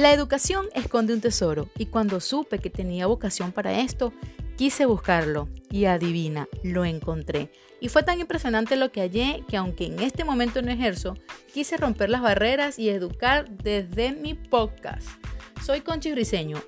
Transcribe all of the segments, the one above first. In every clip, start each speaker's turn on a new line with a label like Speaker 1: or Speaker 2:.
Speaker 1: La educación esconde un tesoro y cuando supe que tenía vocación para esto, quise buscarlo y adivina, lo encontré. Y fue tan impresionante lo que hallé que aunque en este momento no ejerzo, quise romper las barreras y educar desde mi podcast. Soy Conchi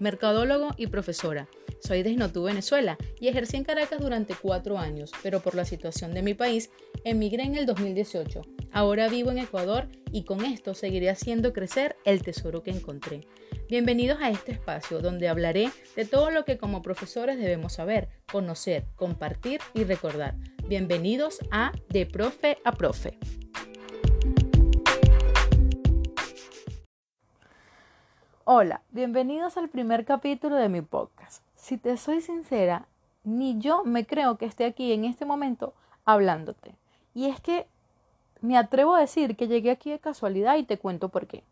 Speaker 1: mercadólogo y profesora. Soy de Venezuela, y ejercí en Caracas durante cuatro años, pero por la situación de mi país, emigré en el 2018. Ahora vivo en Ecuador y con esto seguiré haciendo crecer el tesoro que encontré. Bienvenidos a este espacio donde hablaré de todo lo que como profesores debemos saber, conocer, compartir y recordar. Bienvenidos a De Profe a Profe. Hola, bienvenidos al primer capítulo de mi podcast. Si te soy sincera, ni yo me creo que esté aquí en este momento hablándote. Y es que me atrevo a decir que llegué aquí de casualidad y te cuento por qué.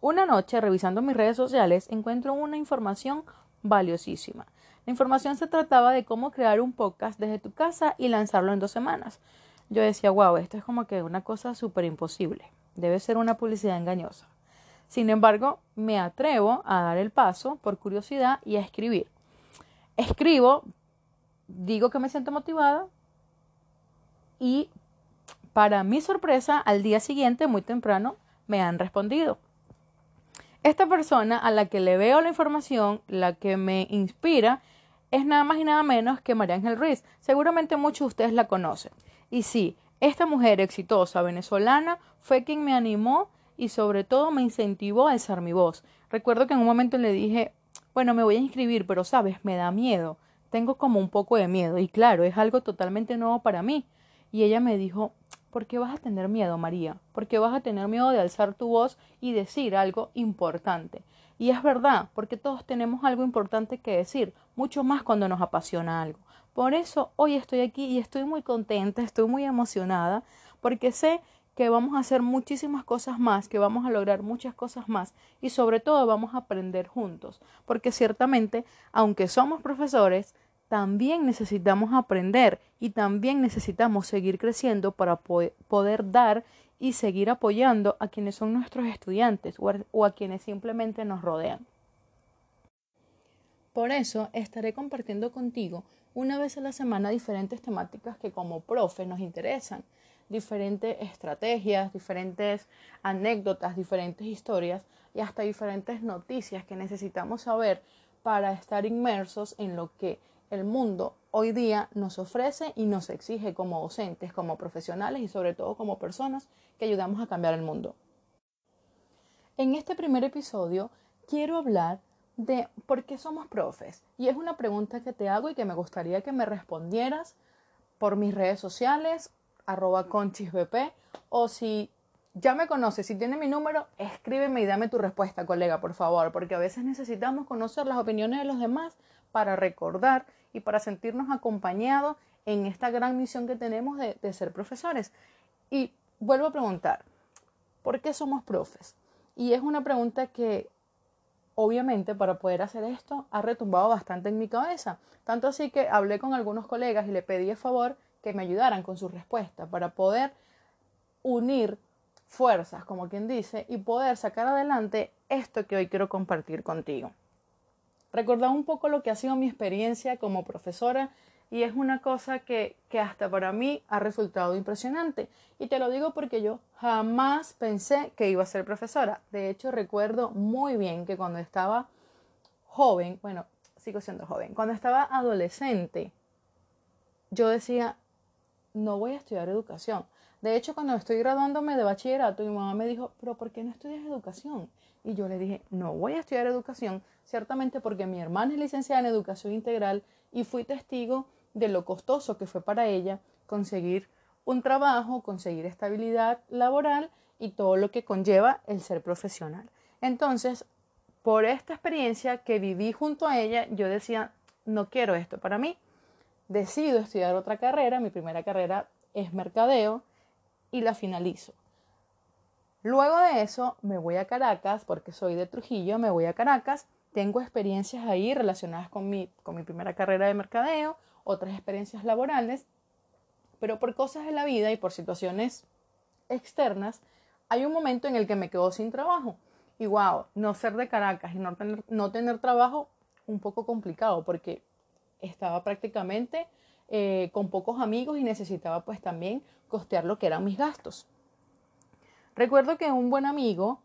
Speaker 1: Una noche, revisando mis redes sociales, encuentro una información valiosísima. La información se trataba de cómo crear un podcast desde tu casa y lanzarlo en dos semanas. Yo decía, wow, esto es como que una cosa súper imposible. Debe ser una publicidad engañosa. Sin embargo, me atrevo a dar el paso por curiosidad y a escribir. Escribo, digo que me siento motivada y para mi sorpresa, al día siguiente, muy temprano, me han respondido. Esta persona a la que le veo la información, la que me inspira, es nada más y nada menos que María Ángel Ruiz. Seguramente muchos de ustedes la conocen. Y sí, esta mujer exitosa venezolana fue quien me animó y sobre todo me incentivó a alzar mi voz. Recuerdo que en un momento le dije, bueno, me voy a inscribir, pero sabes, me da miedo, tengo como un poco de miedo y claro, es algo totalmente nuevo para mí. Y ella me dijo, ¿por qué vas a tener miedo, María? ¿Por qué vas a tener miedo de alzar tu voz y decir algo importante? Y es verdad, porque todos tenemos algo importante que decir, mucho más cuando nos apasiona algo. Por eso hoy estoy aquí y estoy muy contenta, estoy muy emocionada, porque sé que vamos a hacer muchísimas cosas más, que vamos a lograr muchas cosas más y sobre todo vamos a aprender juntos, porque ciertamente, aunque somos profesores, también necesitamos aprender y también necesitamos seguir creciendo para poder dar y seguir apoyando a quienes son nuestros estudiantes o a quienes simplemente nos rodean. Por eso estaré compartiendo contigo una vez a la semana diferentes temáticas que como profe nos interesan diferentes estrategias, diferentes anécdotas, diferentes historias y hasta diferentes noticias que necesitamos saber para estar inmersos en lo que el mundo hoy día nos ofrece y nos exige como docentes, como profesionales y sobre todo como personas que ayudamos a cambiar el mundo. En este primer episodio quiero hablar de por qué somos profes y es una pregunta que te hago y que me gustaría que me respondieras por mis redes sociales arroba conchisbp o si ya me conoces, si tiene mi número, escríbeme y dame tu respuesta, colega, por favor, porque a veces necesitamos conocer las opiniones de los demás para recordar y para sentirnos acompañados en esta gran misión que tenemos de, de ser profesores. Y vuelvo a preguntar, ¿por qué somos profes? Y es una pregunta que obviamente para poder hacer esto ha retumbado bastante en mi cabeza. Tanto así que hablé con algunos colegas y le pedí el favor que me ayudaran con su respuesta para poder unir fuerzas, como quien dice, y poder sacar adelante esto que hoy quiero compartir contigo. Recordad un poco lo que ha sido mi experiencia como profesora y es una cosa que, que hasta para mí ha resultado impresionante. Y te lo digo porque yo jamás pensé que iba a ser profesora. De hecho, recuerdo muy bien que cuando estaba joven, bueno, sigo siendo joven, cuando estaba adolescente, yo decía, no voy a estudiar educación. De hecho, cuando estoy graduándome de bachillerato, mi mamá me dijo, pero ¿por qué no estudias educación? Y yo le dije, no voy a estudiar educación, ciertamente porque mi hermana es licenciada en educación integral y fui testigo de lo costoso que fue para ella conseguir un trabajo, conseguir estabilidad laboral y todo lo que conlleva el ser profesional. Entonces, por esta experiencia que viví junto a ella, yo decía, no quiero esto para mí, decido estudiar otra carrera, mi primera carrera es mercadeo y la finalizo. Luego de eso me voy a Caracas, porque soy de Trujillo, me voy a Caracas, tengo experiencias ahí relacionadas con mi, con mi primera carrera de mercadeo, otras experiencias laborales, pero por cosas de la vida y por situaciones externas, hay un momento en el que me quedo sin trabajo. y wow, no ser de Caracas y no tener, no tener trabajo, un poco complicado porque estaba prácticamente eh, con pocos amigos y necesitaba pues también costear lo que eran mis gastos. Recuerdo que un buen amigo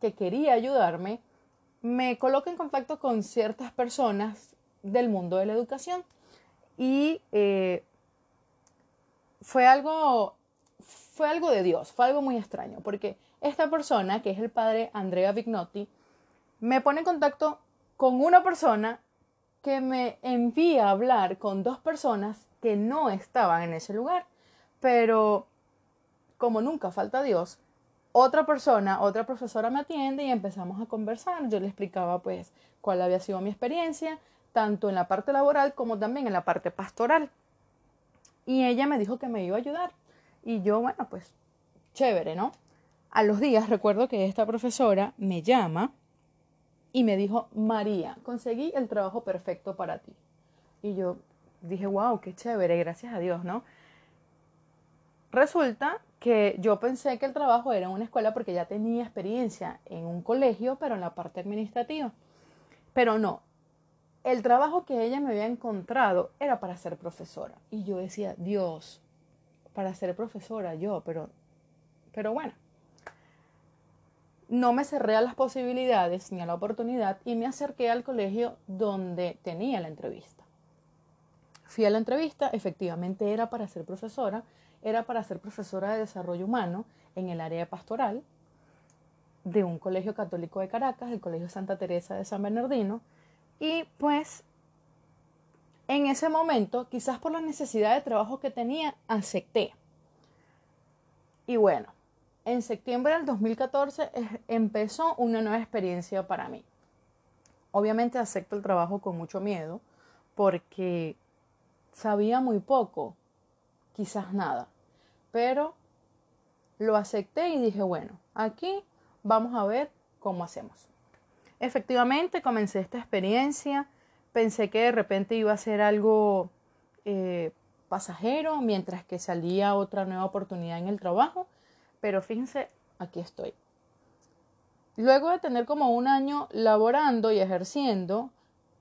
Speaker 1: que quería ayudarme me coloca en contacto con ciertas personas del mundo de la educación y eh, fue algo fue algo de Dios, fue algo muy extraño, porque esta persona, que es el padre Andrea Vignotti, me pone en contacto con una persona que me envía a hablar con dos personas que no estaban en ese lugar. Pero como nunca falta Dios, otra persona, otra profesora me atiende y empezamos a conversar. Yo le explicaba pues cuál había sido mi experiencia, tanto en la parte laboral como también en la parte pastoral. Y ella me dijo que me iba a ayudar. Y yo, bueno, pues chévere, ¿no? A los días recuerdo que esta profesora me llama y me dijo, María, conseguí el trabajo perfecto para ti. Y yo dije, wow, qué chévere, gracias a Dios, ¿no? Resulta que yo pensé que el trabajo era en una escuela porque ya tenía experiencia en un colegio, pero en la parte administrativa. Pero no, el trabajo que ella me había encontrado era para ser profesora. Y yo decía, Dios, para ser profesora yo, pero, pero bueno. No me cerré a las posibilidades ni a la oportunidad y me acerqué al colegio donde tenía la entrevista. Fui a la entrevista, efectivamente era para ser profesora, era para ser profesora de desarrollo humano en el área pastoral de un colegio católico de Caracas, el Colegio Santa Teresa de San Bernardino, y pues en ese momento, quizás por la necesidad de trabajo que tenía, acepté. Y bueno, en septiembre del 2014 empezó una nueva experiencia para mí. Obviamente acepto el trabajo con mucho miedo porque sabía muy poco, quizás nada, pero lo acepté y dije, bueno, aquí vamos a ver cómo hacemos. Efectivamente, comencé esta experiencia Pensé que de repente iba a ser algo eh, pasajero mientras que salía otra nueva oportunidad en el trabajo, pero fíjense, aquí estoy. Luego de tener como un año laborando y ejerciendo,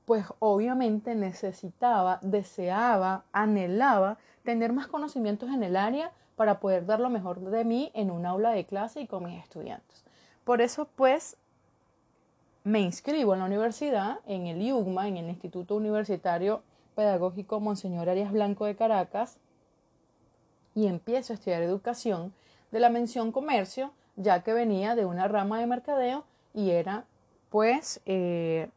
Speaker 1: pues obviamente necesitaba, deseaba, anhelaba tener más conocimientos en el área para poder dar lo mejor de mí en un aula de clase y con mis estudiantes. Por eso, pues, me inscribo en la universidad, en el IUGMA, en el Instituto Universitario Pedagógico Monseñor Arias Blanco de Caracas, y empiezo a estudiar educación de la mención comercio, ya que venía de una rama de mercadeo y era pues eh,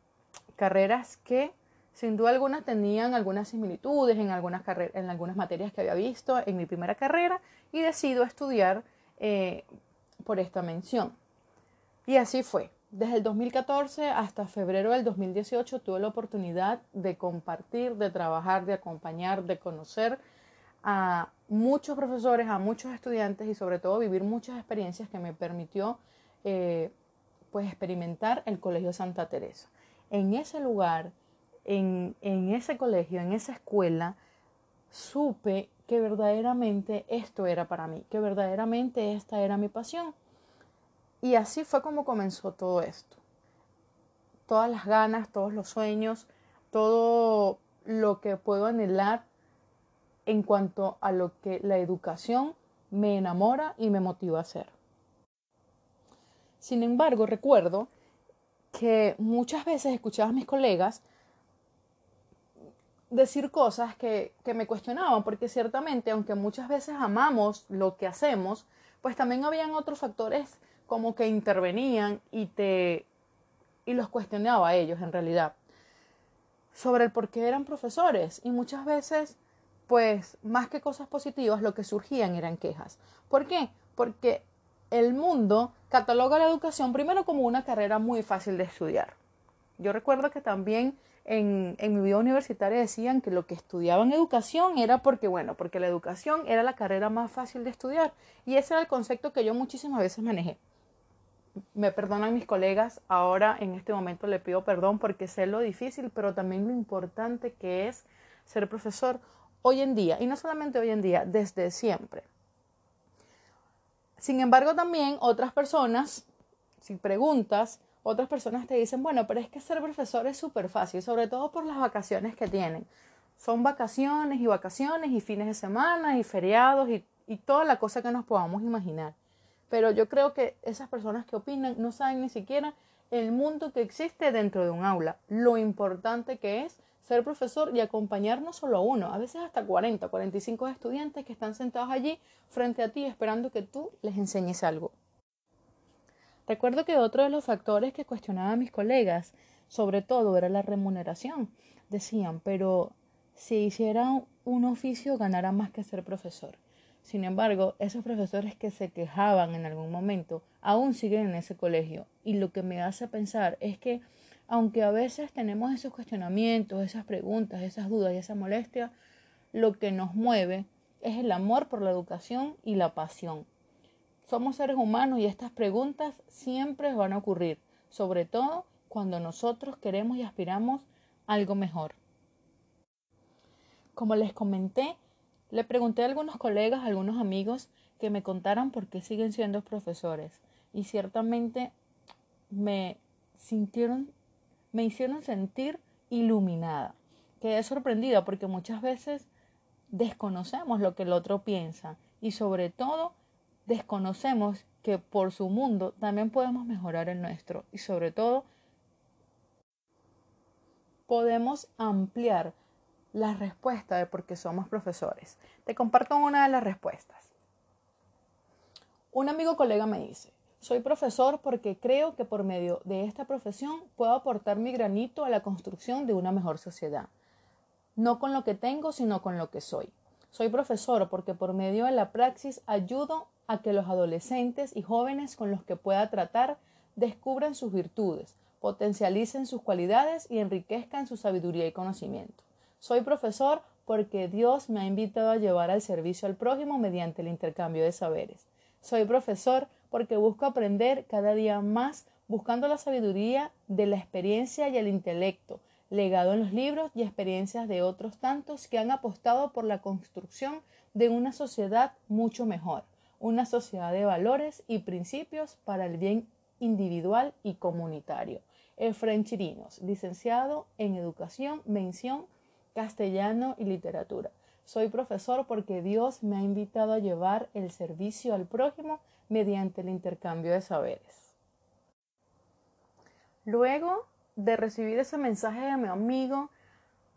Speaker 1: carreras que sin duda alguna tenían algunas similitudes en algunas, en algunas materias que había visto en mi primera carrera y decido estudiar eh, por esta mención. Y así fue. Desde el 2014 hasta febrero del 2018 tuve la oportunidad de compartir, de trabajar, de acompañar, de conocer a muchos profesores, a muchos estudiantes y sobre todo vivir muchas experiencias que me permitió eh, pues experimentar el Colegio Santa Teresa. En ese lugar, en, en ese colegio, en esa escuela, supe que verdaderamente esto era para mí, que verdaderamente esta era mi pasión y así fue como comenzó todo esto. Todas las ganas, todos los sueños, todo lo que puedo anhelar en cuanto a lo que la educación me enamora y me motiva a hacer. Sin embargo, recuerdo que muchas veces escuchaba a mis colegas decir cosas que, que, me cuestionaban, porque ciertamente, aunque muchas veces amamos lo que hacemos, pues también habían otros factores como que intervenían y te y los cuestionaba a ellos en realidad sobre el por qué eran profesores y muchas veces pues más que cosas positivas lo que surgían eran quejas. ¿Por qué? Porque el mundo cataloga la educación primero como una carrera muy fácil de estudiar. Yo recuerdo que también en, en, mi vida universitaria decían que lo que estudiaban educación era porque, bueno, porque la educación era la carrera más fácil de estudiar. Y ese era el concepto que yo muchísimas veces manejé me perdonan mis colegas, ahora en este momento le pido perdón porque sé lo difícil, pero también lo importante que es ser profesor hoy en día, y no solamente hoy en día, desde siempre. Sin embargo, también otras personas si preguntas, otras personas te dicen, bueno, pero es que ser profesor es súper fácil, sobre todo por las vacaciones que tienen. Son vacaciones y vacaciones y fines de semana y feriados y, y toda la cosa que nos podamos imaginar. Pero yo creo que esas personas que opinan no saben ni siquiera el mundo que existe dentro de un aula, lo importante que es ser profesor y acompañar no solo a uno, a veces hasta 40, 45 estudiantes que están sentados allí frente a ti esperando que tú les enseñes algo. Recuerdo que otro de los factores que cuestionaba a mis colegas, sobre todo, era la remuneración. Decían, pero si hiciera un oficio ganara más que ser profesor. Sin embargo, esos profesores que se quejaban en algún momento aún siguen en ese colegio y lo que me hace pensar es que aunque a veces tenemos esos cuestionamientos, esas preguntas, esas dudas y esa molestia, lo que nos mueve es el amor por la educación y la pasión. Somos seres humanos y estas preguntas siempre van a ocurrir, sobre todo cuando nosotros queremos y aspiramos algo mejor. Como les comenté, le pregunté a algunos colegas, a algunos amigos que me contaran por qué siguen siendo profesores y ciertamente me sintieron, me hicieron sentir iluminada. Quedé sorprendida porque muchas veces desconocemos lo que el otro piensa y sobre todo desconocemos que por su mundo también podemos mejorar el nuestro y sobre todo podemos ampliar la respuesta de por qué somos profesores. Te comparto una de las respuestas. Un amigo colega me dice, soy profesor porque creo que por medio de esta profesión puedo aportar mi granito a la construcción de una mejor sociedad. No con lo que tengo, sino con lo que soy. Soy profesor porque por medio de la praxis ayudo a que los adolescentes y jóvenes con los que pueda tratar descubran sus virtudes, potencialicen sus cualidades y enriquezcan su sabiduría y conocimiento. Soy profesor porque Dios me ha invitado a llevar al servicio al prójimo mediante el intercambio de saberes. Soy profesor porque busco aprender cada día más buscando la sabiduría de la experiencia y el intelecto, legado en los libros y experiencias de otros tantos que han apostado por la construcción de una sociedad mucho mejor, una sociedad de valores y principios para el bien individual y comunitario. Efren Chirinos, licenciado en Educación, mención castellano y literatura. Soy profesor porque Dios me ha invitado a llevar el servicio al prójimo mediante el intercambio de saberes. Luego de recibir ese mensaje de mi amigo,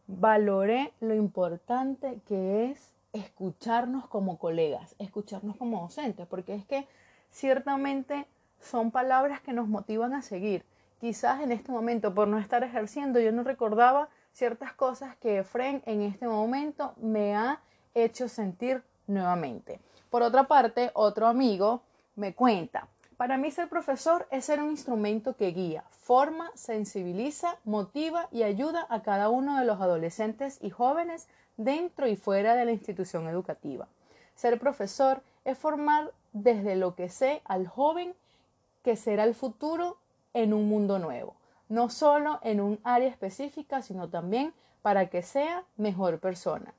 Speaker 1: valoré lo importante que es escucharnos como colegas, escucharnos como docentes, porque es que ciertamente son palabras que nos motivan a seguir. Quizás en este momento, por no estar ejerciendo, yo no recordaba ciertas cosas que Efren en este momento me ha hecho sentir nuevamente. Por otra parte, otro amigo me cuenta, para mí ser profesor es ser un instrumento que guía, forma, sensibiliza, motiva y ayuda a cada uno de los adolescentes y jóvenes dentro y fuera de la institución educativa. Ser profesor es formar desde lo que sé al joven que será el futuro en un mundo nuevo no solo en un área específica, sino también para que sea mejor persona,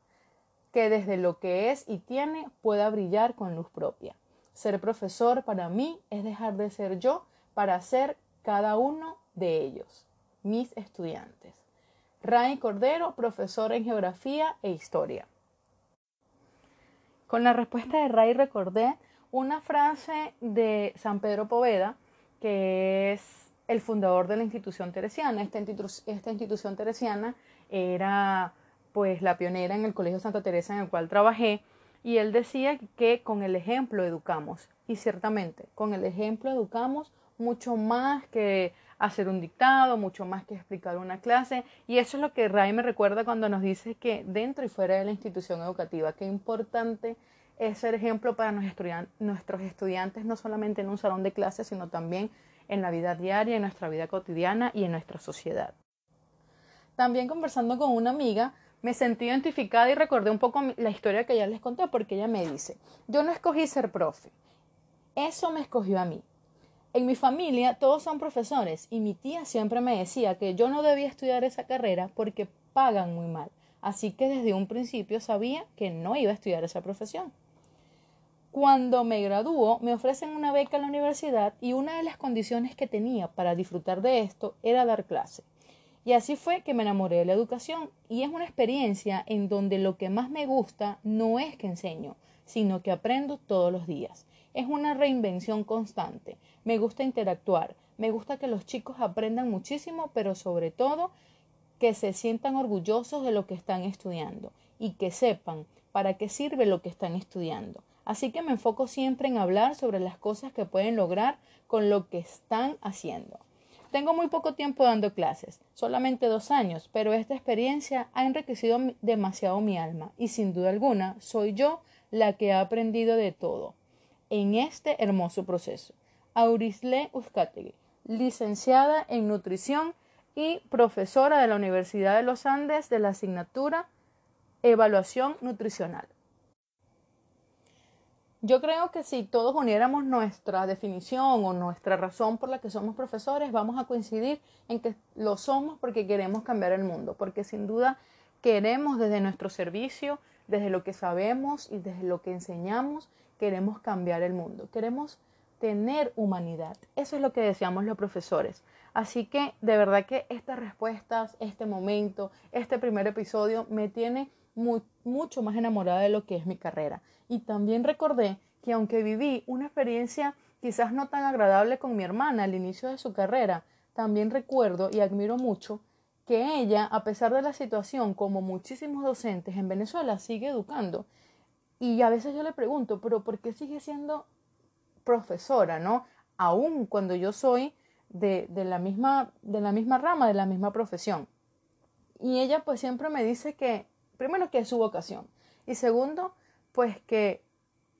Speaker 1: que desde lo que es y tiene pueda brillar con luz propia. Ser profesor para mí es dejar de ser yo para ser cada uno de ellos, mis estudiantes. Ray Cordero, profesor en geografía e historia. Con la respuesta de Ray recordé una frase de San Pedro Poveda que es el fundador de la institución teresiana. Esta, institución teresiana era pues la pionera en el Colegio Santa Teresa en el cual trabajé y él decía que con el ejemplo educamos y ciertamente con el ejemplo educamos mucho más que hacer un dictado, mucho más que explicar una clase y eso es lo que Ray me recuerda cuando nos dice que dentro y fuera de la institución educativa, qué importante es ser ejemplo para nuestros estudiantes no solamente en un salón de clases, sino también en la vida diaria, en nuestra vida cotidiana y en nuestra sociedad. También conversando con una amiga, me sentí identificada y recordé un poco la historia que ella les conté porque ella me dice, yo no escogí ser profe, eso me escogió a mí. En mi familia todos son profesores y mi tía siempre me decía que yo no debía estudiar esa carrera porque pagan muy mal. Así que desde un principio sabía que no iba a estudiar esa profesión. Cuando me graduó, me ofrecen una beca en la universidad y una de las condiciones que tenía para disfrutar de esto era dar clase. Y así fue que me enamoré de la educación y es una experiencia en donde lo que más me gusta no es que enseño, sino que aprendo todos los días. Es una reinvención constante. Me gusta interactuar, me gusta que los chicos aprendan muchísimo, pero sobre todo que se sientan orgullosos de lo que están estudiando y que sepan para qué sirve lo que están estudiando. Así que me enfoco siempre en hablar sobre las cosas que pueden lograr con lo que están haciendo. Tengo muy poco tiempo dando clases, solamente dos años, pero esta experiencia ha enriquecido demasiado mi alma y sin duda alguna soy yo la que ha aprendido de todo en este hermoso proceso. Aurisle Uzcategui, licenciada en nutrición y profesora de la Universidad de los Andes de la asignatura Evaluación Nutricional. Yo creo que si todos uniéramos nuestra definición o nuestra razón por la que somos profesores, vamos a coincidir en que lo somos porque queremos cambiar el mundo, porque sin duda queremos desde nuestro servicio, desde lo que sabemos y desde lo que enseñamos, queremos cambiar el mundo, queremos tener humanidad. Eso es lo que deseamos los profesores. Así que de verdad que estas respuestas, este momento, este primer episodio me tiene mucho más enamorada de lo que es mi carrera. Y también recordé que aunque viví una experiencia quizás no tan agradable con mi hermana al inicio de su carrera, también recuerdo y admiro mucho que ella, a pesar de la situación, como muchísimos docentes en Venezuela, sigue educando. Y a veces yo le pregunto, pero ¿por qué sigue siendo profesora, no? Aún cuando yo soy de, de, la misma, de la misma rama, de la misma profesión. Y ella pues siempre me dice que, primero que es su vocación y segundo, pues que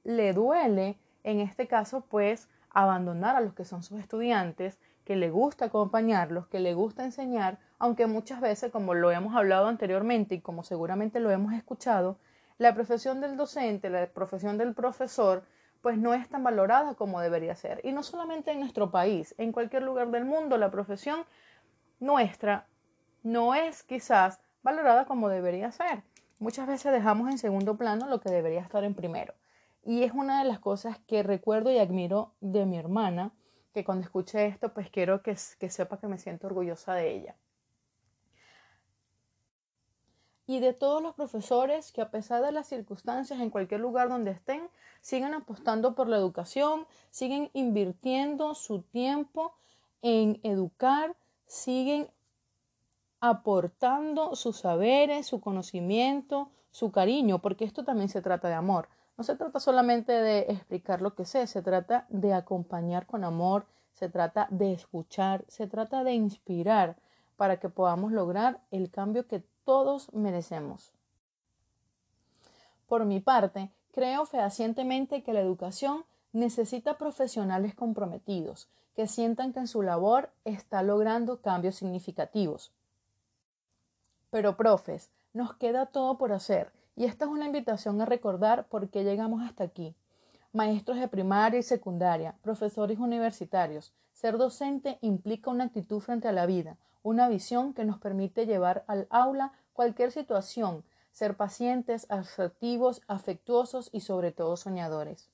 Speaker 1: le duele en este caso pues abandonar a los que son sus estudiantes, que le gusta acompañarlos, que le gusta enseñar, aunque muchas veces, como lo hemos hablado anteriormente y como seguramente lo hemos escuchado, la profesión del docente, la profesión del profesor, pues no es tan valorada como debería ser. Y no solamente en nuestro país, en cualquier lugar del mundo la profesión nuestra no es quizás valorada como debería ser. Muchas veces dejamos en segundo plano lo que debería estar en primero. Y es una de las cosas que recuerdo y admiro de mi hermana, que cuando escuche esto, pues quiero que, que sepa que me siento orgullosa de ella y de todos los profesores que a pesar de las circunstancias en cualquier lugar donde estén, siguen apostando por la educación, siguen invirtiendo su tiempo en educar, siguen aportando sus saberes, su conocimiento, su cariño, porque esto también se trata de amor. No se trata solamente de explicar lo que sé, se trata de acompañar con amor, se trata de escuchar, se trata de inspirar para que podamos lograr el cambio que todos merecemos. Por mi parte, creo fehacientemente que la educación necesita profesionales comprometidos, que sientan que en su labor está logrando cambios significativos. Pero, profes, nos queda todo por hacer, y esta es una invitación a recordar por qué llegamos hasta aquí. Maestros de primaria y secundaria, profesores universitarios, ser docente implica una actitud frente a la vida, una visión que nos permite llevar al aula cualquier situación, ser pacientes, asertivos, afectuosos y sobre todo soñadores.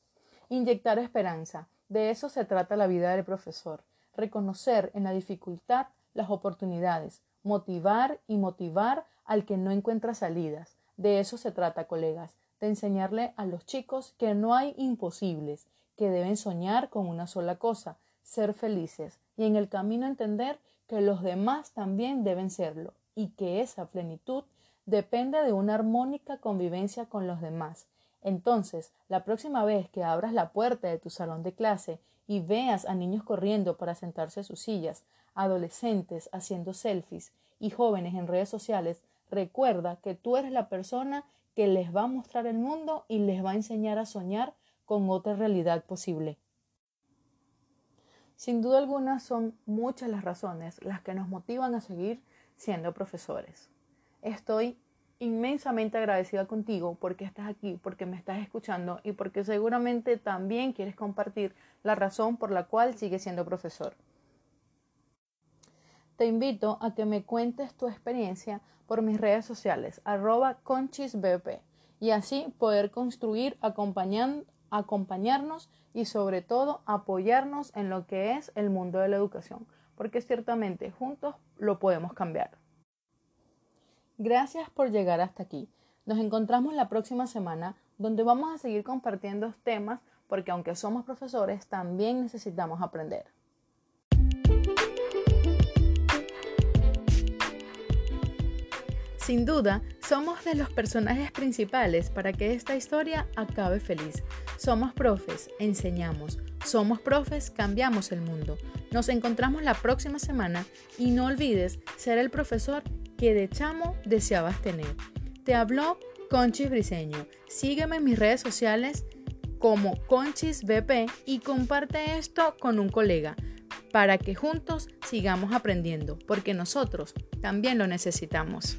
Speaker 1: Inyectar esperanza. De eso se trata la vida del profesor. Reconocer en la dificultad las oportunidades, motivar y motivar al que no encuentra salidas. De eso se trata, colegas, de enseñarle a los chicos que no hay imposibles, que deben soñar con una sola cosa, ser felices, y en el camino entender que los demás también deben serlo y que esa plenitud depende de una armónica convivencia con los demás. Entonces, la próxima vez que abras la puerta de tu salón de clase y veas a niños corriendo para sentarse a sus sillas, adolescentes haciendo selfies y jóvenes en redes sociales, recuerda que tú eres la persona que les va a mostrar el mundo y les va a enseñar a soñar con otra realidad posible. Sin duda alguna son muchas las razones las que nos motivan a seguir siendo profesores. Estoy inmensamente agradecida contigo porque estás aquí, porque me estás escuchando y porque seguramente también quieres compartir la razón por la cual sigues siendo profesor. Te invito a que me cuentes tu experiencia por mis redes sociales, arroba conchisbp, y así poder construir acompañarnos y sobre todo apoyarnos en lo que es el mundo de la educación, porque ciertamente juntos lo podemos cambiar. Gracias por llegar hasta aquí. Nos encontramos la próxima semana donde vamos a seguir compartiendo temas porque aunque somos profesores también necesitamos aprender. Sin duda, somos de los personajes principales para que esta historia acabe feliz. Somos profes, enseñamos. Somos profes, cambiamos el mundo. Nos encontramos la próxima semana y no olvides ser el profesor que de chamo deseabas tener. Te habló Conchis Briseño. Sígueme en mis redes sociales como Conchis BP y comparte esto con un colega para que juntos sigamos aprendiendo, porque nosotros también lo necesitamos.